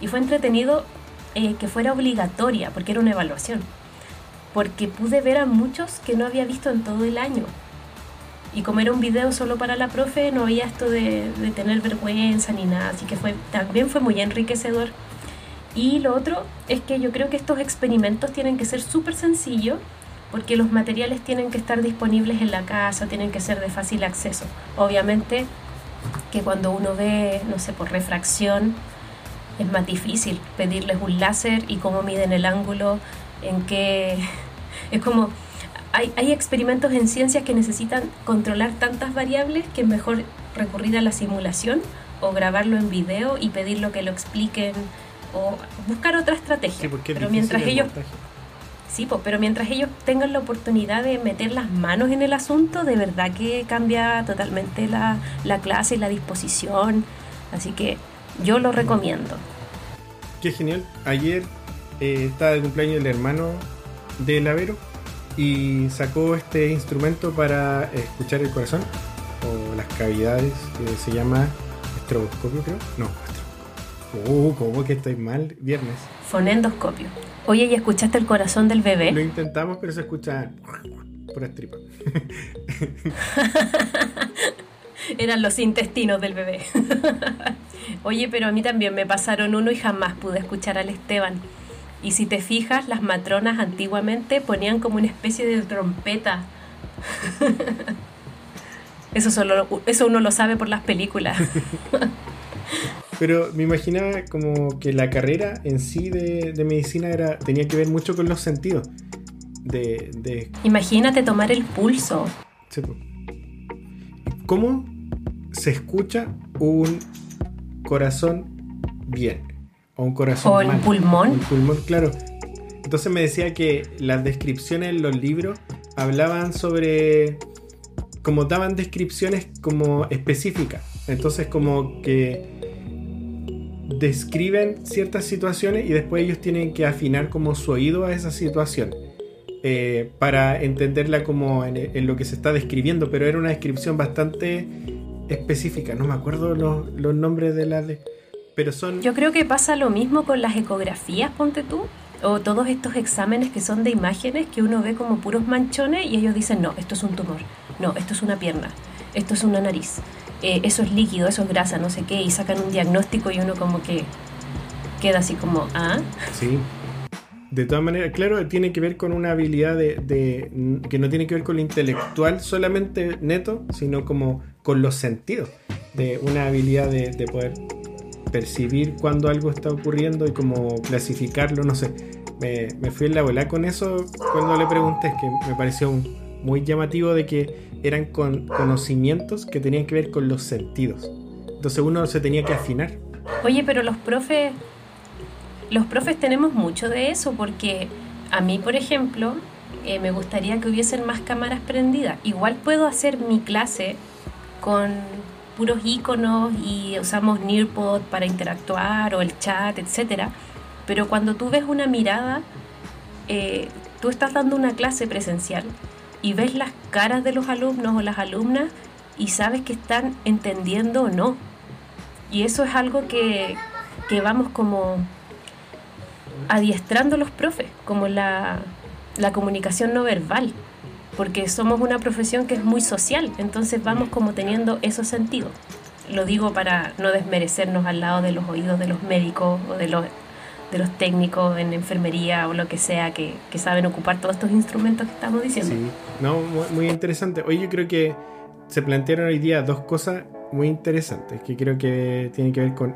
Y fue entretenido eh, que fuera obligatoria, porque era una evaluación. Porque pude ver a muchos que no había visto en todo el año. Y como era un video solo para la profe, no había esto de, tener vergüenza ni nada. Así que también fue muy enriquecedor y lo otro es que yo creo que estos experimentos tienen que ser súper sencillos porque los materiales tienen que estar disponibles en la casa, tienen que ser de fácil acceso. Obviamente que cuando uno ve, no sé, por refracción, es más difícil pedirles un láser y cómo miden el ángulo, en qué... [laughs] Es como... Hay, hay experimentos en ciencias que necesitan controlar tantas variables que es mejor recurrir a la simulación o grabarlo en video y pedirlo que lo expliquen o buscar otra estrategia. pero mientras ellos Sí, pues, pero mientras ellos tengan la oportunidad de meter las manos en el asunto, de verdad que cambia totalmente la, clase y la disposición. Así que yo lo recomiendo. Qué genial. Ayer eh, estaba de cumpleaños el hermano de Lavero y sacó este instrumento para escuchar el corazón o las cavidades que se llama estroboscopio, creo. No, Uh, ¿cómo que estoy mal? Viernes. Fonendoscopio. Oye, ¿y escuchaste el corazón del bebé? Lo intentamos, pero se escucha por estripa. [laughs] Eran los intestinos del bebé. [laughs] Oye, pero a mí también me pasaron uno y jamás pude escuchar al Esteban. Y si te fijas, las matronas antiguamente ponían como una especie de trompeta. [laughs] Eso, solo, eso uno lo sabe por las películas. Pero me imaginaba como que la carrera en sí de, medicina era, tenía que ver mucho con los sentidos. De, Imagínate tomar el pulso. ¿Cómo se escucha un corazón bien? O un corazón O el pulmón. Un pulmón, claro. Entonces me decía que las descripciones en los libros hablaban sobre como daban descripciones como específicas. Entonces como que describen ciertas situaciones y después ellos tienen que afinar como su oído a esa situación eh, para entenderla como en, lo que se está describiendo, pero era una descripción bastante específica, no me acuerdo los, los nombres de las... pero son... Yo creo que pasa lo mismo con las ecografías, ponte tú, o todos estos exámenes que son de imágenes que uno ve como puros manchones y ellos dicen, no, esto es un tumor, no, esto es una pierna, esto es una nariz, eh, eso es líquido, eso es grasa, no sé qué, y sacan un diagnóstico y uno como que queda así como, ah. Sí. De todas maneras, claro, tiene que ver con una habilidad de, que no tiene que ver con lo intelectual solamente neto, sino como con los sentidos, de una habilidad de, de poder percibir cuando algo está ocurriendo y como clasificarlo, no sé. Me, me fui en la bola con eso cuando le pregunté, que me pareció muy llamativo de que eran con conocimientos que tenían que ver con los sentidos. Entonces uno se tenía que afinar. Oye, pero los profes, los profes tenemos mucho de eso porque a mí, por ejemplo, eh, me gustaría que hubiesen más cámaras prendidas. Igual puedo hacer mi clase con puros iconos y usamos Nearpod para interactuar o el chat, etcétera. Pero cuando tú ves una mirada, eh, tú estás dando una clase presencial y ves las caras de los alumnos o las alumnas y sabes que están entendiendo o no. Y eso es algo que, vamos como adiestrando los profes, como la, la comunicación no verbal, porque somos una profesión que es muy social, entonces vamos como teniendo esos sentidos. Lo digo para no desmerecernos al lado de los oídos de los médicos o de los de los técnicos en enfermería o lo que sea que, saben ocupar todos estos instrumentos que estamos diciendo. Sí, no, muy, interesante. Hoy yo creo que se plantearon hoy día dos cosas muy interesantes que creo que tienen que ver con,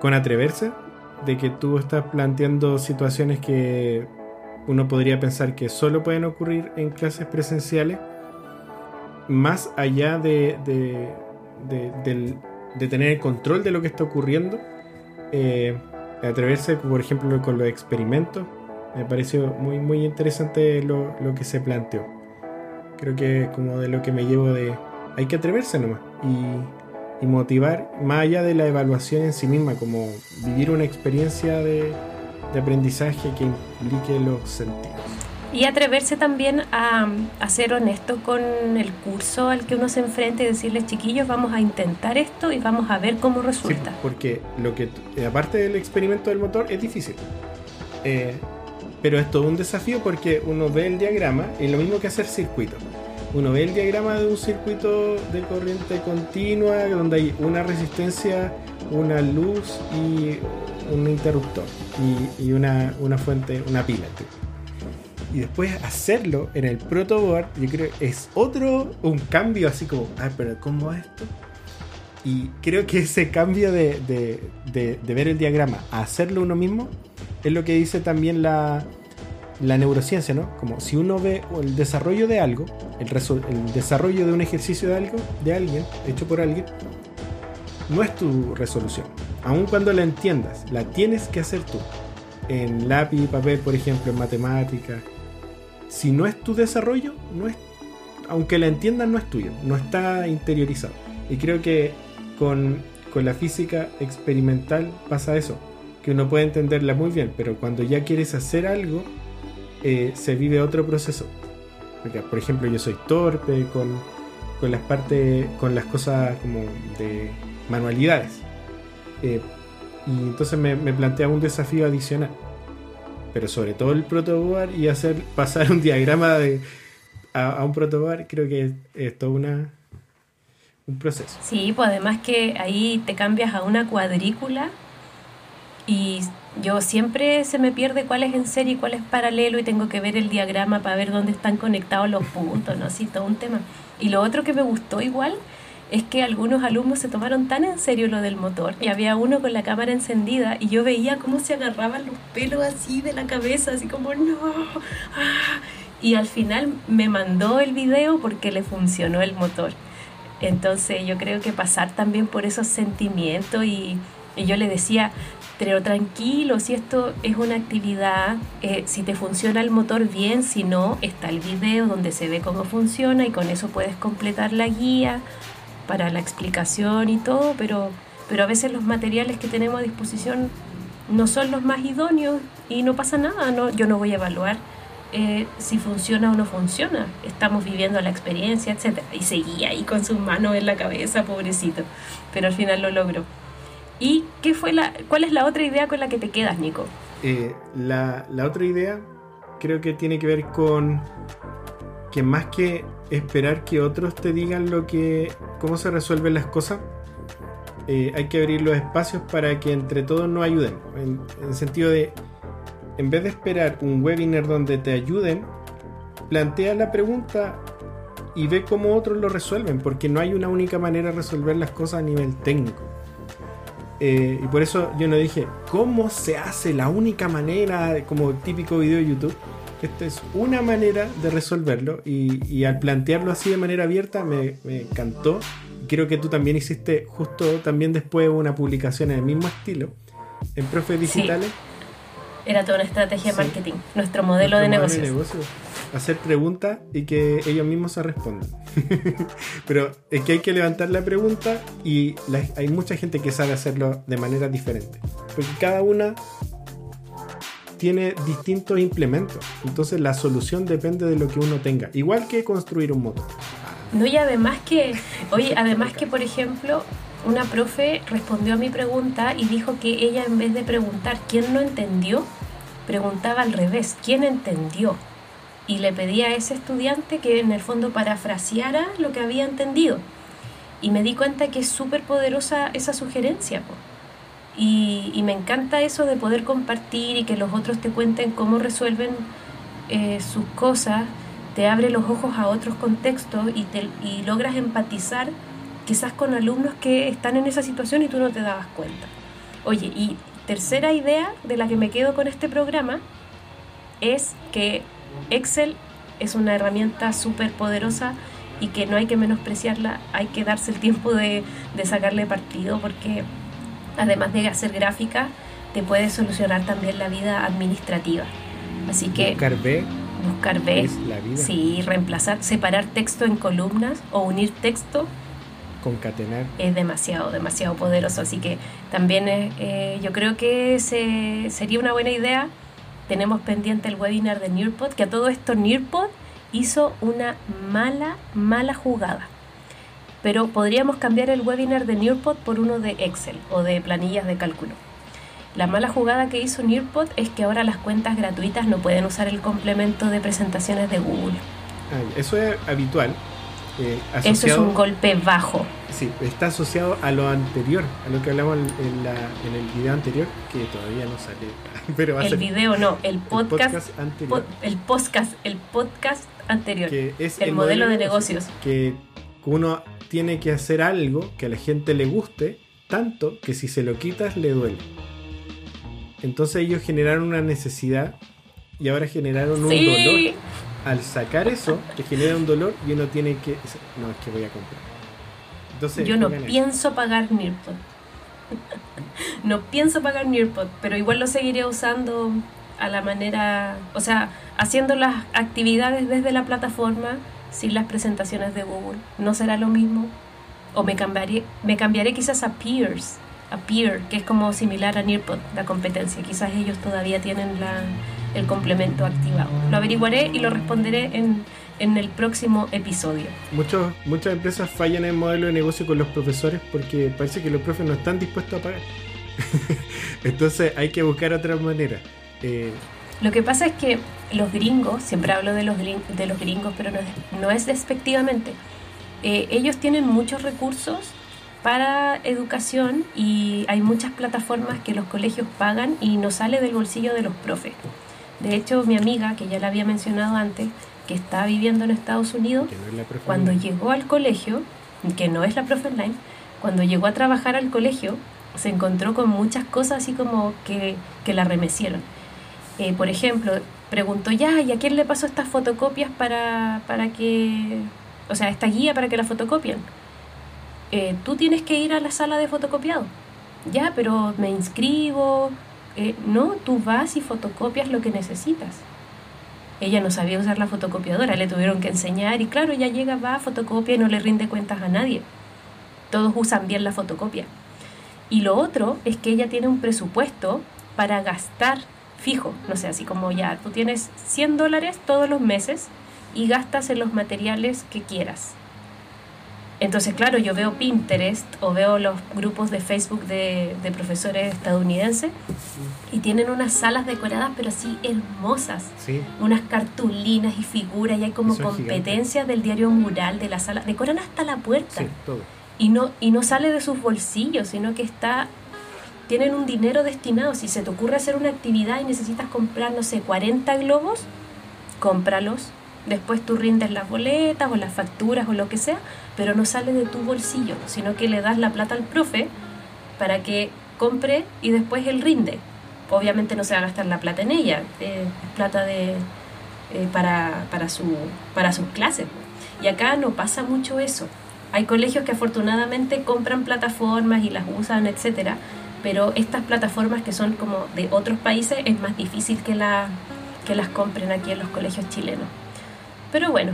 con atreverse, de que tú estás planteando situaciones que uno podría pensar que solo pueden ocurrir en clases presenciales, más allá de, de, tener el control de lo que está ocurriendo. Eh, atreverse, por ejemplo, con los experimentos. Me pareció muy, muy interesante lo, que se planteó. Creo que es como de lo que me llevo de... Hay que atreverse nomás y, y motivar, más allá de la evaluación en sí misma, como vivir una experiencia de, de aprendizaje que implique los sentidos. Y atreverse también a, ser honesto con el curso al que uno se enfrenta y decirles, chiquillos, vamos a intentar esto y vamos a ver cómo resulta. Sí, porque lo que, aparte del experimento del motor, es difícil. Eh, pero es todo un desafío porque uno ve el diagrama y lo mismo que hacer circuito. Uno ve el diagrama de un circuito de corriente continua donde hay una resistencia, una luz y un interruptor y, una, una, fuente, una pila y después hacerlo en el protoboard, yo creo que es otro, un cambio así como, ah, pero ¿cómo es esto? Y creo que ese cambio de, de, de, ver el diagrama a hacerlo uno mismo es lo que dice también la, la neurociencia, ¿no? Como si uno ve el desarrollo de algo, el, desarrollo de un ejercicio de algo, de alguien, hecho por alguien, no es tu resolución. Aun cuando la entiendas, la tienes que hacer tú. En lápiz y papel, por ejemplo, en matemáticas, si no es tu desarrollo, no es, aunque la entiendan, no es tuyo, no está interiorizado. Y creo que con, la física experimental pasa eso, que uno puede entenderla muy bien, pero cuando ya quieres hacer algo, eh, se vive otro proceso. Porque, por ejemplo, yo soy torpe con, las partes, con las cosas como de manualidades. Eh, y entonces me, me plantea un desafío adicional pero sobre todo el protoboard y hacer [laughs] pasar un diagrama de, a, un protoboard, creo que es, todo una, un proceso. Sí, pues además que ahí te cambias a una cuadrícula y yo siempre se me pierde cuál es en serie y cuál es paralelo y tengo que ver el diagrama para ver dónde están conectados los puntos, ¿no? Sí, todo un tema. Y lo otro que me gustó igual es que algunos alumnos se tomaron tan en serio lo del motor y había uno con la cámara encendida y yo veía cómo se agarraban los pelos así de la cabeza, así como no. Ah". Y al final me mandó el video porque le funcionó el motor. Entonces yo creo que pasar también por esos sentimientos y, yo le decía, pero tranquilo, si esto es una actividad, eh, si te funciona el motor bien, si no, está el video donde se ve cómo funciona y con eso puedes completar la guía para la explicación y todo, pero, pero a veces los materiales que tenemos a disposición no son los más idóneos y no pasa nada, no, yo no voy a evaluar eh, si funciona o no funciona, estamos viviendo la experiencia, etc. Y seguía ahí con sus manos en la cabeza, pobrecito, pero al final lo logró. ¿Y qué fue la, cuál es la otra idea con la que te quedas, Nico? Eh, la, la otra idea creo que tiene que ver con que más que esperar que otros te digan lo que cómo se resuelven las cosas eh, hay que abrir los espacios para que entre todos nos ayuden en, el sentido de en vez de esperar un webinar donde te ayuden plantea la pregunta y ve cómo otros lo resuelven porque no hay una única manera de resolver las cosas a nivel técnico eh, y por eso yo no dije cómo se hace la única manera como típico video de YouTube esta es una manera de resolverlo y, al plantearlo así de manera abierta me, encantó. Creo que tú también hiciste justo también después una publicación en el mismo estilo en Profes Digitales. Era toda una estrategia de marketing, nuestro modelo de negocio. Hacer preguntas y que ellos mismos se respondan. [laughs] Pero es que hay que levantar la pregunta y hay mucha gente que sabe hacerlo de manera diferente. Porque cada una tiene distintos implementos. Entonces la solución depende de lo que uno tenga. Igual que construir un motor. No, y además que, oye, además que, por ejemplo, una profe respondió a mi pregunta y dijo que ella en vez de preguntar quién no entendió, preguntaba al revés, quién entendió. Y le pedía a ese estudiante que en el fondo parafraseara lo que había entendido. Y me di cuenta que es súper poderosa esa sugerencia. Y, me encanta eso de poder compartir y que los otros te cuenten cómo resuelven eh, sus cosas, te abre los ojos a otros contextos y, te, y logras empatizar quizás con alumnos que están en esa situación y tú no te dabas cuenta. Oye, y tercera idea de la que me quedo con este programa es que Excel es una herramienta súper poderosa y que no hay que menospreciarla, hay que darse el tiempo de, de sacarle partido porque además de hacer gráfica, te puede solucionar también la vida administrativa. Así que buscar B, buscar B, la vida. sí, reemplazar, separar texto en columnas o unir texto, concatenar, es demasiado, demasiado poderoso. Así que también eh, yo creo que se, sería una buena idea. Tenemos pendiente el webinar de Nearpod, que a todo esto Nearpod hizo una mala, mala jugada pero podríamos cambiar el webinar de Nearpod por uno de Excel o de planillas de cálculo. La mala jugada que hizo Nearpod es que ahora las cuentas gratuitas no pueden usar el complemento de presentaciones de Google. eso es habitual. Eh, eso es un golpe bajo. Sí, está asociado a lo anterior, a lo que hablamos en, el video anterior, que todavía no sale. [laughs] Pero el video no, el podcast, anterior. el podcast, el podcast anterior. Que es el, modelo, de negocios. Que uno tiene que hacer algo que a la gente le guste, tanto que si se lo quitas le duele. Entonces ellos generaron una necesidad y ahora generaron un dolor. Al sacar eso, te genera un dolor y uno tiene que... No, es que voy a comprar. Entonces, Yo no pienso pagar Nearpod. [laughs] no pienso pagar Nearpod, pero igual lo seguiré usando a la manera, o sea, haciendo las actividades desde la plataforma sin las presentaciones de Google. ¿No será lo mismo? O me cambiaré, me cambiaré quizás a Peers, a Peer, que es como similar a Nearpod, la competencia. Quizás ellos todavía tienen la, el complemento activado. Lo averiguaré y lo responderé en, en el próximo episodio. Muchos, muchas empresas fallan en el modelo de negocio con los profesores porque parece que los profes no están dispuestos a pagar. [laughs] Entonces hay que buscar otra manera. Eh, lo que pasa es que los gringos, siempre hablo de los, de los gringos, pero no es, despectivamente, eh, ellos tienen muchos recursos para educación y hay muchas plataformas que los colegios pagan y no sale del bolsillo de los profes. De hecho, mi amiga, que ya la había mencionado antes, que está viviendo en Estados Unidos, cuando llegó al colegio, que no es la profe online, cuando llegó a trabajar al colegio, se encontró con muchas cosas así como que, que la remecieron. Eh, por ejemplo, preguntó ya, ¿y a quién le pasó estas fotocopias para, para que, o sea, esta guía para que la fotocopien? Eh, tú tienes que ir a la sala de fotocopiado. Ya, pero me inscribo. Eh, no, tú vas y fotocopias lo que necesitas. Ella no sabía usar la fotocopiadora, le tuvieron que enseñar y claro, ella llega, va, fotocopia y no le rinde cuentas a nadie. Todos usan bien la fotocopia. Y lo otro es que ella tiene un presupuesto para gastar fijo, no sé, así como ya, tú tienes 100 dólares todos los meses y gastas en los materiales que quieras. Entonces, claro, yo veo Pinterest o veo los grupos de Facebook de, profesores estadounidenses y tienen unas salas decoradas, pero así hermosas. Unas cartulinas y figuras y hay como competencias del diario mural de la sala. Decoran hasta la puerta. Y no, y no sale de sus bolsillos, sino que está tienen un dinero destinado. Si se te ocurre hacer una actividad y necesitas comprar, no sé, 40 globos, cómpralos Después tú rindes las boletas o las facturas o lo que sea, pero no sale de tu bolsillo, sino que le das la plata al profe para que compre y después él rinde. Obviamente no se va a gastar la plata en ella, es plata de, eh, para, para, su, para sus clases. Y acá no pasa mucho eso. Hay colegios que afortunadamente compran plataformas y las usan, etcétera, pero estas plataformas que son como de otros países es más difícil que, la, que las compren aquí en los colegios chilenos. Pero bueno,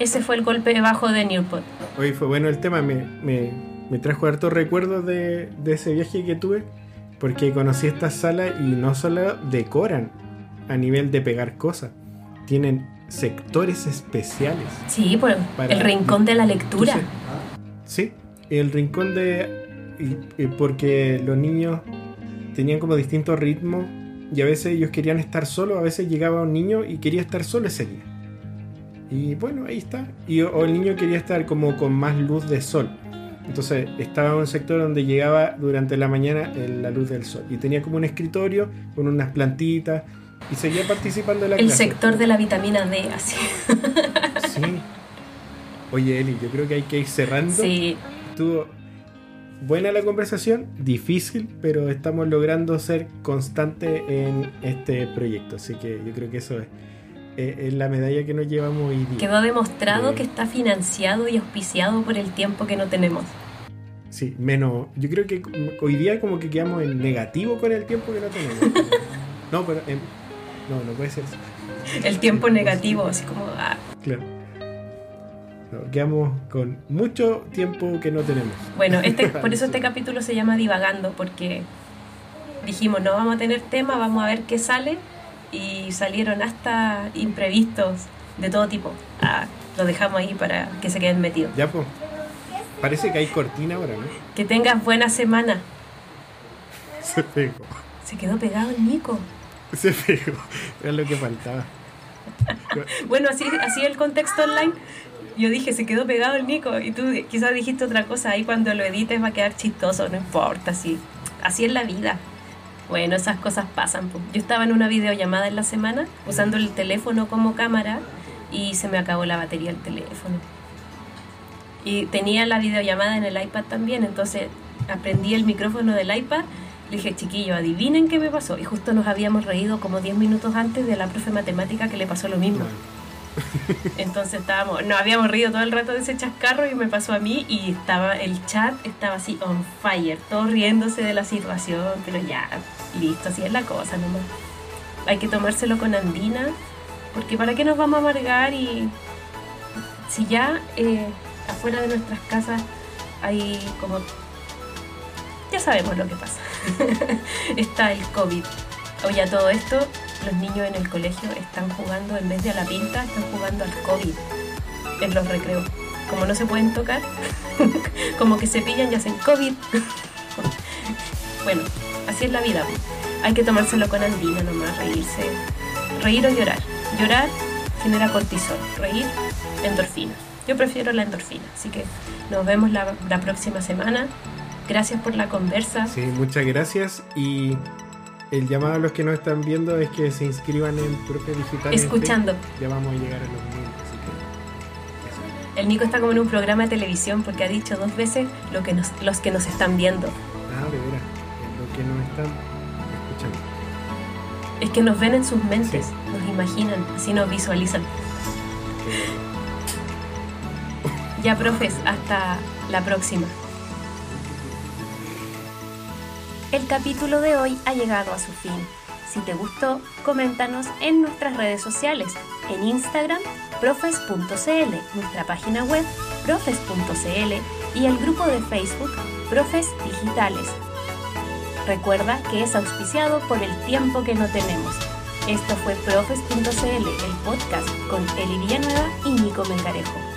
ese fue el golpe bajo de Newport. Hoy fue bueno el tema, me, me, me trajo hartos recuerdos de, de, ese viaje que tuve, porque conocí esta sala y no solo decoran a nivel de pegar cosas, tienen sectores especiales. Sí, por el rincón de la lectura. Sí, el rincón de... porque los niños tenían como distintos ritmos y a veces ellos querían estar solos, a veces llegaba un niño y quería estar solo ese día. Y bueno, ahí está. Y, o el niño quería estar como con más luz de sol. Entonces estaba en un sector donde llegaba durante la mañana la luz del sol. Y tenía como un escritorio con unas plantitas. Y seguía participando la El sector de la vitamina D, así. Sí. Oye, Eli, yo creo que hay que ir cerrando. Sí. Estuvo buena la conversación, difícil, pero estamos logrando ser constante en este proyecto. Así que yo creo que eso es es la medalla que nos llevamos hoy día. Quedó demostrado que está financiado y auspiciado por el tiempo que no tenemos. Sí, menos. Yo creo que hoy día como que quedamos en negativo con el tiempo que no tenemos. [laughs] no, pero. no, no puede ser eso. El tiempo negativo, así como. Ah. Claro. quedamos con mucho tiempo que no tenemos. Bueno, este, [laughs] por eso este capítulo se llama Divagando, porque dijimos, no vamos a tener tema, vamos a ver qué sale y salieron hasta imprevistos de todo tipo. Ah, lo dejamos ahí para que se queden metidos. Ya, pues. Parece que hay cortina ahora, ¿no? Que tengas buena semana. Se pegó. Se quedó pegado el Nico. Se pegó. Era lo que faltaba. bueno, así, así el contexto online. Yo dije, se quedó pegado el Nico. Y tú quizás dijiste otra cosa. Ahí cuando lo edites va a quedar chistoso. No importa, así. Así es la vida. Bueno, esas cosas pasan. Yo estaba en una videollamada en la semana usando el teléfono como cámara y se me acabó la batería del teléfono. Y tenía la videollamada en el iPad también, entonces aprendí el micrófono del iPad. Le dije, chiquillo, adivinen qué me pasó. Y justo nos habíamos reído como 10 minutos antes de la profe matemática que le pasó lo mismo. [laughs] Entonces estábamos, nos habíamos reído todo el rato de ese chascarro y me pasó a mí y estaba el chat estaba así on fire, todos riéndose de la situación, pero ya, listo, así es la cosa nomás. Hay que tomárselo con andina, porque para qué nos vamos a amargar y si ya eh, afuera de nuestras casas hay como ya sabemos lo que pasa. [laughs] Está el COVID. Oye, a todo esto, los niños en el colegio están jugando, en vez de a la pinta, están jugando al COVID en los recreos. Como no se pueden tocar, [laughs] como que se pillan y hacen COVID. [laughs] bueno, así es la vida. Hay que tomárselo con andina nomás, reírse. Reír o llorar. Llorar genera cortisol, reír endorfina. Yo prefiero la endorfina, así que nos vemos la, la próxima semana. Gracias por la conversa. Sí, muchas gracias y el llamado a los que nos están viendo es que se inscriban en Profe Digital. Escuchando. ya vamos a llegar a los mil, El Nico está como en un programa de televisión porque ha dicho dos veces lo que nos, los que nos están viendo. Ah, de veras. Lo que nos están escuchando. Es que nos ven en sus mentes, nos imaginan, así nos visualizan. Ya, profes, hasta la próxima. El capítulo de hoy ha llegado a su fin. Si te gustó, coméntanos en nuestras redes sociales, en Instagram, profes.cl, nuestra página web, profes.cl y el grupo de Facebook, Profes Digitales. Recuerda que es auspiciado por el tiempo que no tenemos. Esto fue profes.cl, el podcast con Eli Villanueva y Nico Mengarejo.